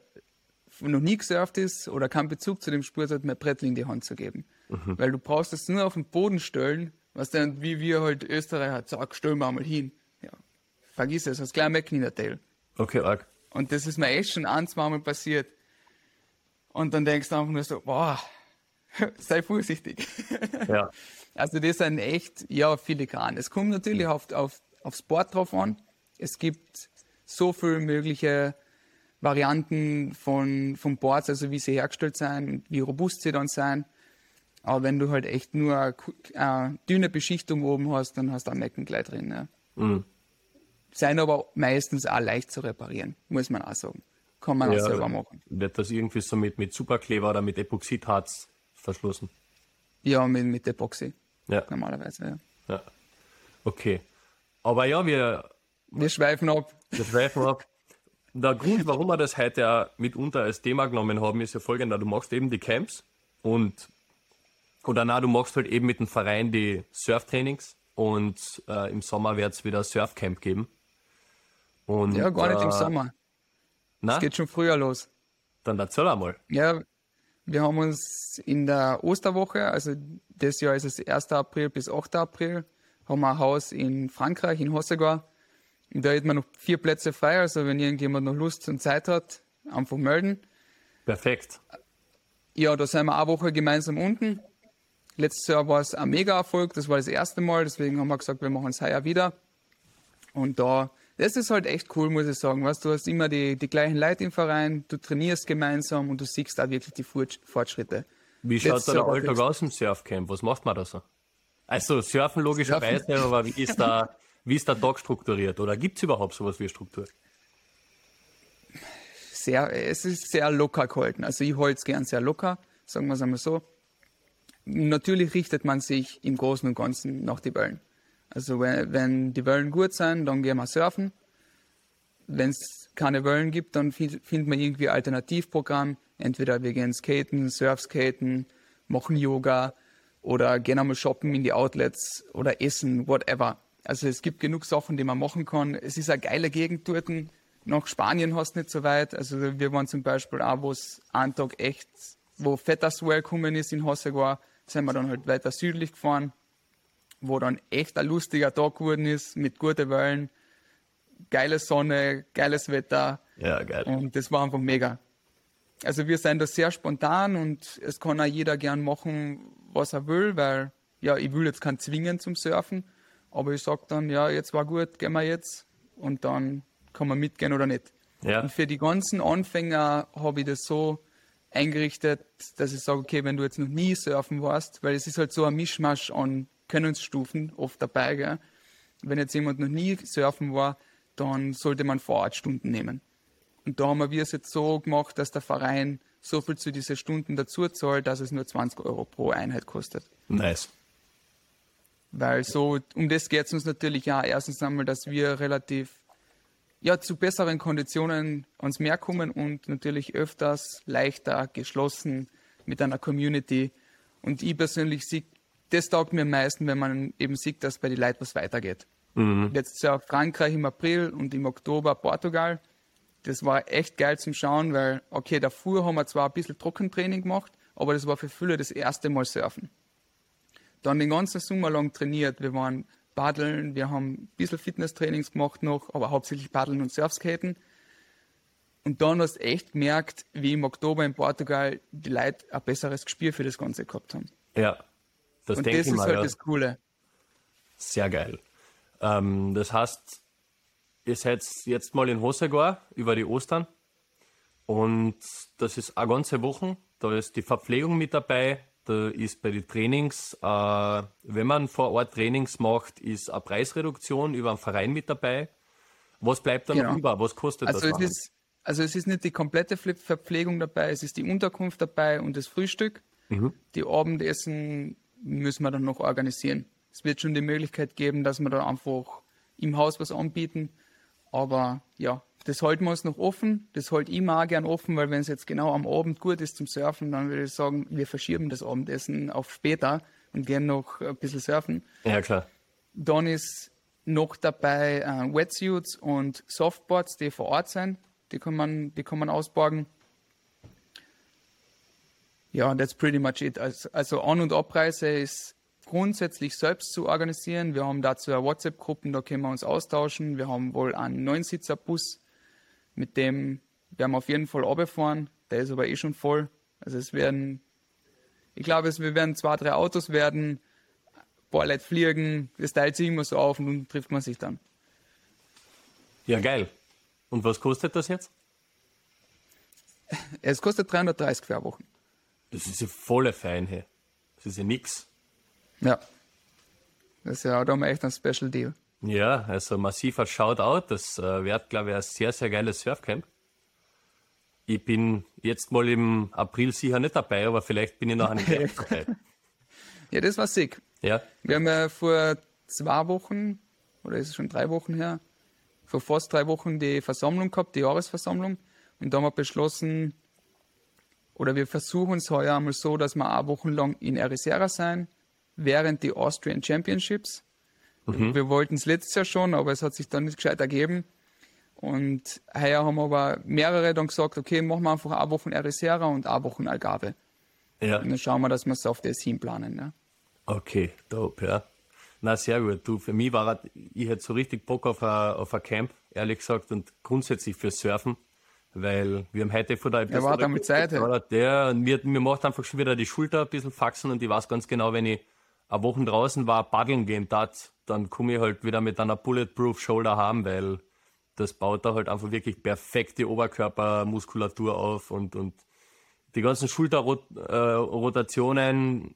noch nie gesurft ist oder keinen Bezug zu dem Sport hat, mir Brettel in die Hand zu geben. Mhm. Weil du brauchst es nur auf den Boden stellen, was dann, wie wir halt Österreicher, sag, stellen wir mal hin. Ja, vergiss es, hast gleich Mecken in der Tail.
Okay, arg.
Und das ist mir echt schon ein, zweimal passiert. Und dann denkst du einfach nur so, boah, [laughs] sei vorsichtig. Ja. [laughs] Also das sind echt, ja, filigran. Es kommt natürlich auf, auf, auf Sport drauf an. Es gibt so viele mögliche Varianten von, von Boards, also wie sie hergestellt sind, wie robust sie dann sind. Aber wenn du halt echt nur eine, eine dünne Beschichtung oben hast, dann hast du ein Mecken gleich drin. Ja. Mhm sind aber meistens auch leicht zu reparieren, muss man auch sagen. Kann man ja, auch selber machen.
Wird das irgendwie so mit, mit Superkleber oder mit Epoxidharz verschlossen?
Ja, mit, mit Epoxy. Ja. Normalerweise,
ja. Ja. Okay. Aber ja, wir.
Wir schweifen ab.
Wir schweifen ab. Der Grund, warum wir das heute auch mitunter als Thema genommen haben, ist ja folgender. Du machst eben die Camps und oder na, du machst halt eben mit dem Verein die Surftrainings und äh, im Sommer wird es wieder Surfcamp geben.
Und, ja, gar nicht äh, im Sommer. Es geht schon früher los.
Dann erzähl einmal.
Ja, wir haben uns in der Osterwoche, also das Jahr ist es 1. April bis 8. April, haben wir ein Haus in Frankreich, in Hossegor. Und da hätten wir noch vier Plätze frei, also wenn irgendjemand noch Lust und Zeit hat, einfach melden.
Perfekt.
Ja, da sind wir eine Woche gemeinsam unten. Letztes Jahr war es ein Mega-Erfolg, das war das erste Mal, deswegen haben wir gesagt, wir machen es heuer wieder. Und da das ist halt echt cool, muss ich sagen. Weißt, du hast immer die, die gleichen Leute im Verein, du trainierst gemeinsam und du siehst da wirklich die Fortschritte.
Wie schaut da der Alltag aus im Surfcamp? Was macht man da so? Also Surfen logischerweise, surfen. aber wie ist, da, [laughs] wie ist der Tag strukturiert? Oder gibt es überhaupt sowas wie Struktur?
Sehr, es ist sehr locker gehalten. Also ich halte es gern sehr locker, sagen wir es einmal so. Natürlich richtet man sich im Großen und Ganzen nach die Wellen. Also wenn, wenn die Wellen gut sind, dann gehen wir surfen. Wenn es keine Wellen gibt, dann findet man irgendwie ein Alternativprogramm. Entweder wir gehen skaten, surfskaten, machen Yoga oder gehen einmal shoppen in die Outlets oder essen, whatever. Also es gibt genug Sachen, die man machen kann. Es ist eine geile Gegend dort. Nach Spanien hast du nicht so weit. Also wir waren zum Beispiel auch, wo es einen Tag echt, wo Fetterswell gekommen ist in Hossegor, sind wir dann halt weiter südlich gefahren wo dann echt ein lustiger Tag geworden ist, mit guten Wellen, geile Sonne, geiles Wetter.
Ja, geil.
Und das war einfach mega. also wir sind da sehr spontan und es kann auch jeder gern machen, was er will, weil ja, ich will jetzt keinen zwingen zum Surfen, aber ich sage dann, ja, jetzt war gut, gehen wir jetzt und dann kann man mitgehen oder nicht.
Ja.
Und für die ganzen Anfänger habe ich das so eingerichtet, dass ich sage, okay, wenn du jetzt noch nie surfen warst, weil es ist halt so ein Mischmasch an Könnensstufen oft dabei, gell? wenn jetzt jemand noch nie surfen war, dann sollte man Vorortstunden nehmen. Und da haben wir es jetzt so gemacht, dass der Verein so viel zu diesen Stunden dazu zahlt, dass es nur 20 Euro pro Einheit kostet.
Nice.
Weil so, um das geht es uns natürlich auch. Erstens einmal, dass wir relativ ja, zu besseren Konditionen ans Meer kommen und natürlich öfters leichter geschlossen mit einer Community. Und ich persönlich sehe, das taugt mir am meisten, wenn man eben sieht, dass bei den Leuten was weitergeht.
Mhm.
Jetzt ja Frankreich im April und im Oktober Portugal. Das war echt geil zum Schauen, weil, okay, davor haben wir zwar ein bisschen Trockentraining gemacht, aber das war für viele das erste Mal Surfen. Dann den ganzen Sommer lang trainiert. Wir waren Paddeln, wir haben ein bisschen Fitnesstrainings gemacht noch, aber hauptsächlich Paddeln und Surfskaten. Und dann hast du echt gemerkt, wie im Oktober in Portugal die Leute ein besseres Gespür für das Ganze gehabt haben.
Ja, das
Und
denke
das
ich
ist
mal.
halt
ja.
das Coole.
Sehr geil. Ähm, das heißt, ihr seid jetzt mal in Hosegor über die Ostern und das ist eine ganze Woche. Da ist die Verpflegung mit dabei. Da ist bei den Trainings, äh, wenn man vor Ort Trainings macht, ist eine Preisreduktion über einen Verein mit dabei. Was bleibt da noch
Genau.
über? Was kostet
Also
das?
es, ist, also es ist nicht die komplette Verpflegung dabei, es ist die Unterkunft dabei und das Frühstück.
Mhm.
Die Abendessen müssen wir dann noch organisieren. Es wird schon die Möglichkeit geben, dass wir da einfach im Haus was anbieten. Aber ja, das halten wir uns noch offen. Das halte ich mir auch gern offen, weil wenn es jetzt genau am Abend gut ist zum Surfen, dann würde ich sagen, wir verschieben das Abendessen auf später und gehen noch ein bisschen surfen.
ja, klar.
Dann ist noch dabei äh, Wetsuits und Softboards, die vor Ort sind. Die kann man, die kann man ausborgen. Ja, that's pretty much it. Also, also An- und Abreise ist grundsätzlich selbst zu organisieren. Wir haben dazu eine WhatsApp-Gruppen, da können wir uns austauschen. Wir haben wohl einen Neunsitzer-Bus, mit dem werden wir auf jeden Fall runterfahren. Der ist aber eh schon voll. Also es werden, ich glaube, es wir werden zwei, drei Autos werden, ein paar Leute fliegen, das teilt sich immer so auf und dann trifft man sich dann.
Ja, geil. Und was kostet das jetzt?
Es kostet 330 für eine Woche.
Das ist ja volle Fein, hey. Das ist ja nix.
Ja. Das ist ja, da haben wir echt ein Special Deal.
Ja, also massiver Shoutout. Das äh, wird, glaube ich, ein sehr, sehr geiles Surfcamp. Ich bin jetzt mal im April sicher nicht dabei, aber vielleicht bin ich noch im März dabei.
Ja, das war sick.
Ja,
Wir haben ja vor zwei Wochen, oder ist es schon drei Wochen her, vor fast drei Wochen die Versammlung gehabt, die Jahresversammlung. Und da haben wir beschlossen, oder wir versuchen es heuer einmal so, dass wir eine Woche lang in Ericeira sein, während die Austrian Championships. Wir wollten es letztes Jahr schon, aber es hat sich dann nicht gescheit ergeben. Und heuer haben aber mehrere dann gesagt, okay, machen wir einfach eine Woche Ericeira und eine Woche Algarve.
ja.
Und dann schauen wir, dass wir es auf das hinplanen. Ja.
Okay, dope, ja. Na, sehr gut. Du, für mich war ich hätte so richtig Bock auf ein, auf ein Camp, ehrlich gesagt, und grundsätzlich fürs Surfen, weil wir haben heute von der Episode
warte einmal Zeit, hey.
oder? Der, und mir, mir macht einfach schon wieder die Schulter ein bisschen faxen und ich weiß ganz genau, wenn ich eine Woche draußen war, paddeln gehen tat, dann komme ich halt wieder mit einer Bulletproof Shoulder haben, weil das baut da halt einfach wirklich perfekte Oberkörpermuskulatur auf und, und die ganzen Schulterrotationen,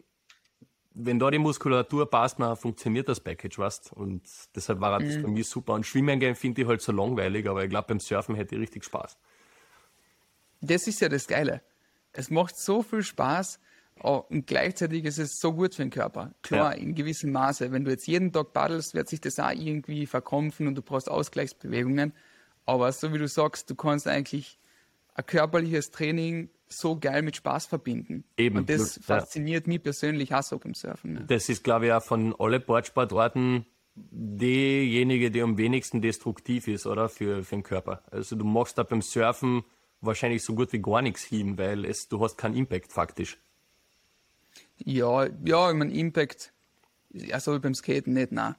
wenn da die Muskulatur passt, dann funktioniert das Package, weißt Und deshalb war das für mich super. Und Schwimmen gehen finde ich halt so langweilig, aber ich glaube, beim Surfen hätte ich richtig Spaß.
Das ist ja das Geile. Es macht so viel Spaß oh, und gleichzeitig ist es so gut für den Körper. Klar,
Ja.
in gewissem Maße. Wenn du jetzt jeden Tag paddelst, wird sich das auch irgendwie verkrampfen und du brauchst Ausgleichsbewegungen. Aber so wie du sagst, du kannst eigentlich ein körperliches Training so geil mit Spaß verbinden.
Eben,
Und das
ja.
fasziniert mich persönlich auch so beim Surfen. Ne?
Das ist, glaube ich, auch von alle Boardsportarten diejenige, die am wenigsten destruktiv ist, oder? Für, für den Körper. Also du machst da beim Surfen wahrscheinlich so gut wie gar nichts hin, weil es, du hast keinen Impact faktisch.
Ja, ja, ich meine, Impact, ja, so wie beim Skaten nicht, nein.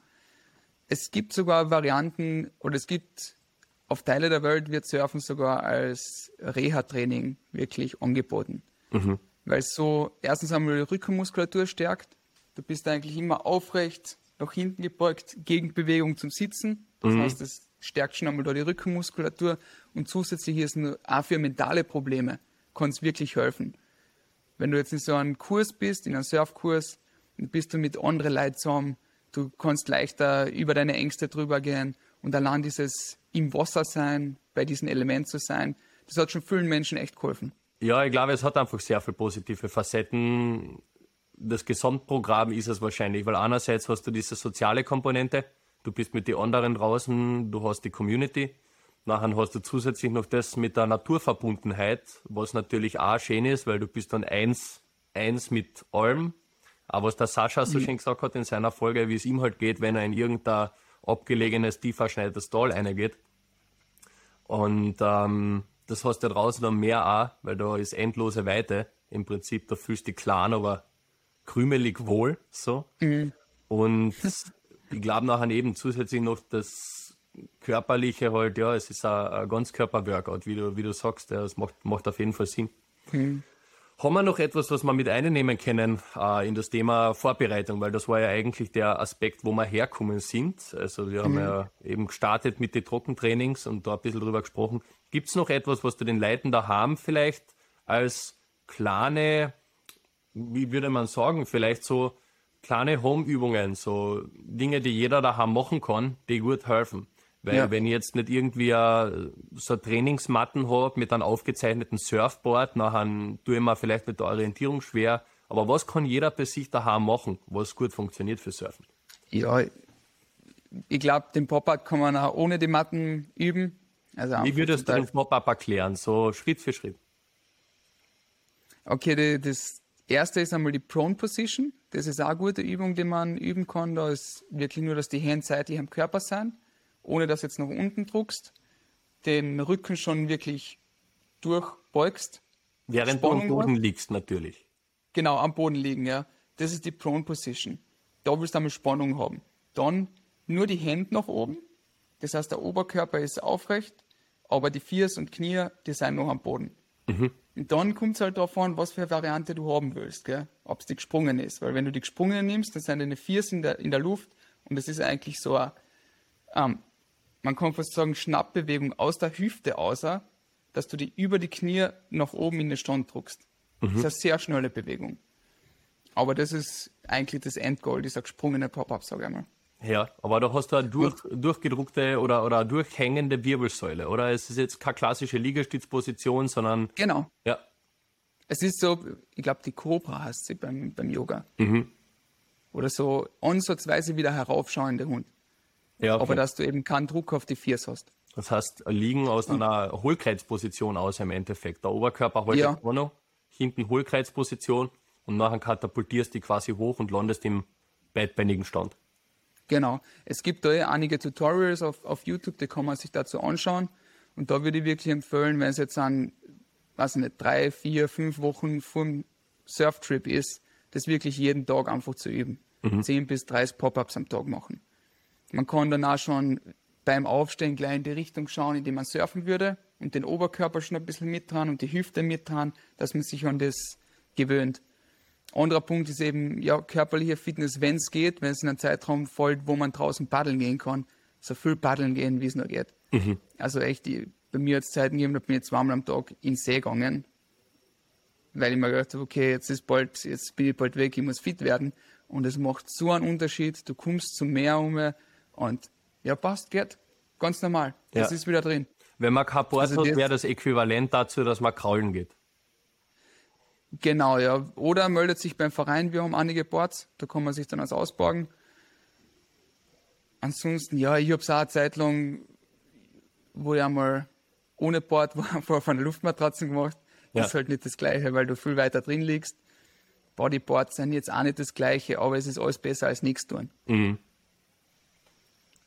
Es gibt sogar Varianten, oder es gibt auf Teile der Welt wird Surfen sogar als Reha-Training wirklich angeboten. Mhm. Weil es so erstens einmal die Rückenmuskulatur stärkt. Du bist eigentlich immer aufrecht, nach hinten gebeugt, Gegenbewegung zum Sitzen. Das mhm. heißt, es stärkt schon einmal da die Rückenmuskulatur und zusätzlich ist nur auch für mentale Probleme kann es wirklich helfen. Wenn du jetzt in so einem Kurs bist, in einem Surfkurs, bist du mit anderen Leuten zusammen, du kannst leichter über deine Ängste drüber gehen und allein dieses im Wasser sein, bei diesem Element zu sein, das hat schon vielen Menschen echt geholfen.
Ja, ich glaube, es hat einfach sehr viele positive Facetten. Das Gesamtprogramm ist es wahrscheinlich, weil einerseits hast du diese soziale Komponente, du bist mit den anderen draußen, du hast die Community. Nachher hast du zusätzlich noch das mit der Naturverbundenheit, was natürlich auch schön ist, weil du bist dann eins, eins mit allem. Aber was der Sascha so mhm. schön gesagt hat in seiner Folge, wie es ihm halt geht, wenn er in irgendein abgelegenes, tief verschneites Tal reingeht. Und ähm, das hast du draußen dann mehr auch, weil da ist endlose Weite. Im Prinzip, da fühlst du dich klein, aber krümelig wohl, so. Mhm. Und ich glaube nachher eben zusätzlich noch das Körperliche halt, ja, es ist ein, ein Ganzkörper-Workout, wie du, wie du sagst, ja, das macht, macht auf jeden Fall Sinn. Mhm. Haben wir noch etwas, was wir mit einnehmen können äh, in das Thema Vorbereitung? Weil das war ja eigentlich der Aspekt, wo wir herkommen sind. Also wir mhm. haben ja eben gestartet mit den Trockentrainings und da ein bisschen drüber gesprochen. Gibt es noch etwas, was du den Leuten da haben vielleicht als kleine, wie würde man sagen, vielleicht so kleine Home-Übungen, so Dinge, die jeder daheim machen kann, die gut helfen? Weil ja. wenn ich jetzt nicht irgendwie a, so Trainingsmatten habe mit einem aufgezeichneten Surfboard, nachher tue ich mir vielleicht mit der Orientierung schwer. Aber was kann jeder bei sich daheim machen, was gut funktioniert für Surfen?
Ja, ich glaube, den Pop-Up kann man auch ohne die Matten üben.
Also Wie würdest du den Pop-Up erklären, so Schritt für Schritt?
Okay, die, das erste ist einmal die Prone Position. Das ist auch eine gute Übung, die man üben kann. Da ist wirklich nur, dass die Hände seitlich am Körper sind ohne dass jetzt nach unten druckst, den Rücken schon wirklich durchbeugst.
Während Spannung du am Boden liegst natürlich.
Genau, am Boden liegen, ja. Das ist die Prone Position. Da willst du einmal Spannung haben. Dann nur die Hände nach oben. Das heißt, der Oberkörper ist aufrecht, aber die Fiers und Knie, die sind noch am Boden. Mhm. Und dann kommt es halt darauf an, was für eine Variante du haben willst, ob es die gesprungen ist. Weil wenn du die gesprungen nimmst, dann sind deine Fiers in der, in der Luft und das ist eigentlich so ein ähm, man kann fast sagen, Schnappbewegung aus der Hüfte außer, dass du die über die Knie nach oben in den Stand druckst. Mhm. Das ist eine sehr schnelle Bewegung. Aber das ist eigentlich das Endgoal, dieser gesprungene Pop-Up, sage ich mal.
Ja, aber da hast du eine durch, durchgedruckte oder, oder durchhängende Wirbelsäule, oder? Es ist jetzt keine klassische Liegestützposition, sondern.
Genau.
Ja.
Es ist so, ich glaube, die Cobra heißt sie beim, beim Yoga. Mhm. Oder so ansatzweise wieder heraufschauende Hund. Ja, okay. Aber dass du eben keinen Druck auf die Fiers hast.
Das heißt, liegen aus einer Hohlkreuzposition aus im Endeffekt. Der Oberkörper haltet ja. noch, hinten Hohlkreuzposition und nachher katapultierst du quasi hoch und landest im beidbeinigen Stand.
Genau. Es gibt da ja einige Tutorials auf, auf YouTube, die kann man sich dazu anschauen. Und da würde ich wirklich empfehlen, wenn es jetzt an, weiß nicht, drei, vier, fünf Wochen vom Surftrip ist, das wirklich jeden Tag einfach zu üben. Mhm. 10 bis 30 Pop-ups am Tag machen. Man kann dann auch schon beim Aufstehen gleich in die Richtung schauen, in die man surfen würde und den Oberkörper schon ein bisschen mittragen und die Hüfte mittragen, dass man sich an das gewöhnt. Anderer Punkt ist eben, ja, körperliche Fitness, wenn es geht, wenn es in einen Zeitraum fällt, wo man draußen paddeln gehen kann, so viel paddeln gehen, wie es nur geht. Mhm. Also echt, die, bei mir hat es Zeiten gegeben, da bin ich zweimal am Tag in See gegangen, weil ich mir gedacht habe, okay, jetzt ist bald, jetzt bin ich bald weg, ich muss fit werden. Und es macht so einen Unterschied, du kommst zum Meer um, und ja, passt, geht. Ganz normal. Das ja. ist wieder drin.
Wenn man kein Board also hat, wäre das äquivalent dazu, dass man kraulen geht.
Genau, ja. Oder meldet sich beim Verein, wir haben einige Boards, da kann man sich dann als ausborgen. Ansonsten, ja, ich habe es auch eine Zeit lang, wo ich einmal ohne Board [laughs] war, vor von der Luftmatratze gemacht. Das ja. ist halt nicht das Gleiche, weil du viel weiter drin liegst. Bodyboards sind jetzt auch nicht das Gleiche, aber es ist alles besser als nichts tun. Mhm.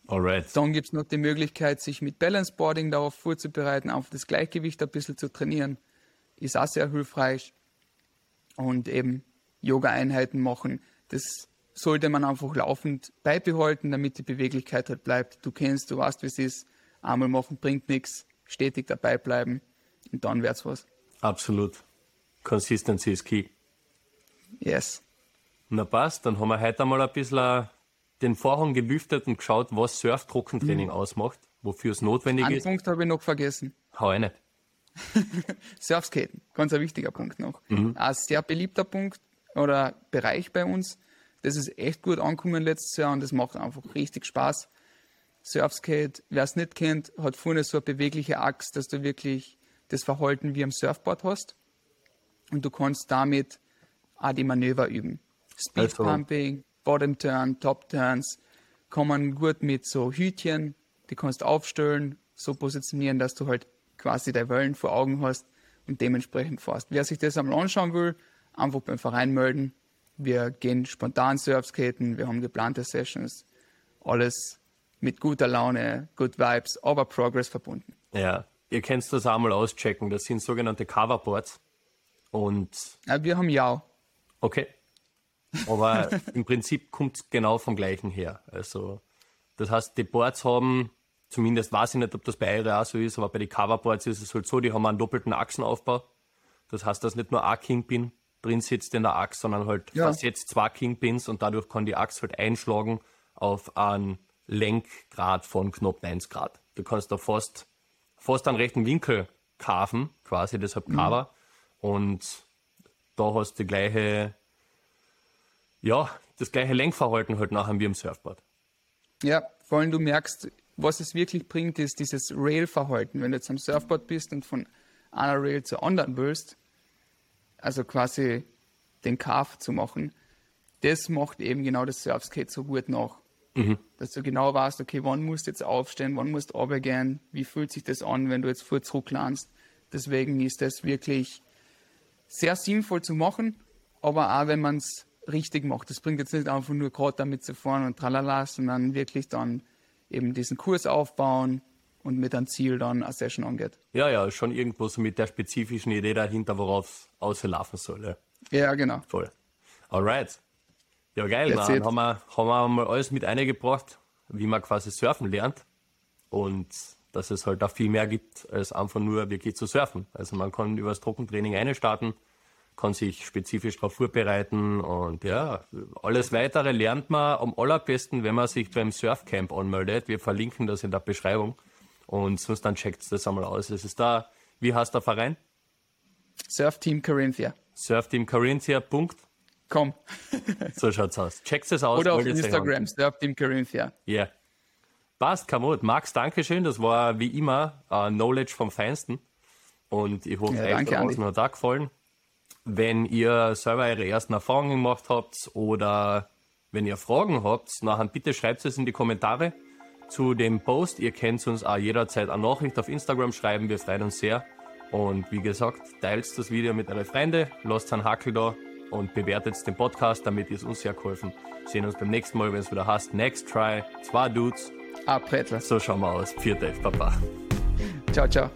Alright. Dann gibt es noch die Möglichkeit, sich mit Balanceboarding darauf vorzubereiten, auf das Gleichgewicht ein bisschen zu trainieren. Ist auch sehr hilfreich. Und eben Yoga-Einheiten machen. Das sollte man einfach laufend beibehalten, damit die Beweglichkeit halt bleibt. Du kennst, du weißt, wie es ist. Einmal machen bringt nichts, stetig dabei bleiben und dann wird's was.
Absolut. Consistency ist key.
Yes.
Na passt, dann haben wir heute einmal ein bisschen den Vorhang gelüftet und geschaut, was Surf-Trockentraining ausmacht, wofür es notwendig
Einen
ist.
Punkt habe ich noch vergessen.
Hau eine. [laughs]
Surfskaten, ganz ein wichtiger Punkt noch. Ein sehr beliebter Punkt oder Bereich bei uns. Das ist echt gut angekommen letztes Jahr und das macht einfach richtig Spaß. Surfskate, wer es nicht kennt, hat vorne so eine bewegliche Axt, dass du wirklich das Verhalten wie am Surfboard hast. Und du kannst damit auch die Manöver üben.
Also-
Pumping, Bottom Turn, Top Turns, kommen gut mit so Hütchen, die kannst du aufstellen, so positionieren, dass du halt quasi deine Wellen vor Augen hast und dementsprechend fährst. Wer sich das einmal anschauen will, einfach beim Verein melden. Wir gehen spontan Surfskaten, wir haben geplante Sessions, alles mit guter Laune, good vibes, aber Progress verbunden.
Ja, ihr könnt das auch mal auschecken. Das sind sogenannte Coverboards. Und
Ja, wir haben ja
okay. Aber im Prinzip kommt es genau vom gleichen her. Also, das heißt, die Boards haben, zumindest weiß ich nicht, ob das bei euch auch so ist, aber bei den Coverboards ist es halt so, die haben einen doppelten Achsenaufbau. Das heißt, dass nicht nur ein Kingpin drin sitzt in der Achse, sondern halt
Ja.
versetzt zwei Kingpins und dadurch kann die Achse halt einschlagen auf einen Lenkgrad von knapp 90 Grad. Du kannst da fast, fast einen rechten Winkel carven, quasi, deshalb Cover. Und da hast du die gleiche, ja, das gleiche Lenkverhalten halt nachher wie im Surfboard.
Ja, vor allem du merkst, was es wirklich bringt, ist dieses Rail-Verhalten. Wenn du jetzt am Surfboard bist und von einer Rail zur anderen willst, also quasi den Carve zu machen, das macht eben genau das Surfskate so gut nach. Dass du genau weißt, okay, wann musst du jetzt aufstehen, wann musst du runtergehen, wie fühlt sich das an, wenn du jetzt vor zurücklandst. Deswegen ist das wirklich sehr sinnvoll zu machen, aber auch wenn man es richtig macht. Das bringt jetzt nicht einfach nur gerade damit zu fahren und tralala, sondern wirklich dann eben diesen Kurs aufbauen und mit einem Ziel dann eine Session angeht.
Ja, ja, schon irgendwo so mit der spezifischen Idee dahinter, worauf es auslaufen soll. Ja.
Ja, genau.
Voll. Alright. Ja, geil. Dann haben wir, haben wir mal alles mit eingebracht, wie man quasi surfen lernt. Und dass es halt auch viel mehr gibt, als einfach nur wirklich zu surfen. Also man kann über das Trockentraining einstarten, kann sich spezifisch darauf vorbereiten und ja, alles weitere lernt man am allerbesten, wenn man sich beim Surfcamp anmeldet. Wir verlinken das in der Beschreibung und sonst dann checkt das einmal aus. Es ist da, wie heißt der Verein?
Surf Team Carinthia.
Surfteam. Punkt.
Komm. [laughs]
So schaut's aus. Checkt es aus.
Oder auf. Instagram, Surf Team Carinthia.
Ja. Yeah. Passt, Kamot. Max, Dankeschön. Das war wie immer uh, Knowledge vom Feinsten. Und ich hoffe,
Ja,
euch da draußen hat auch gefallen. Wenn ihr selber eure ersten Erfahrungen gemacht habt oder wenn ihr Fragen habt, nachher bitte schreibt es in die Kommentare zu dem Post. Ihr könnt uns auch jederzeit eine Nachricht auf Instagram schreiben. Wir freuen uns sehr. Und wie gesagt, teilt das Video mit euren Freunden, lasst einen Hakel da und bewertet den Podcast, damit ihr es uns sehr geholfen. Sehen uns beim nächsten Mal, wenn es wieder heißt Next Try, zwei Dudes.
Ah, Brettler.
So schauen wir aus. Viert euch, Papa.
Ciao, ciao.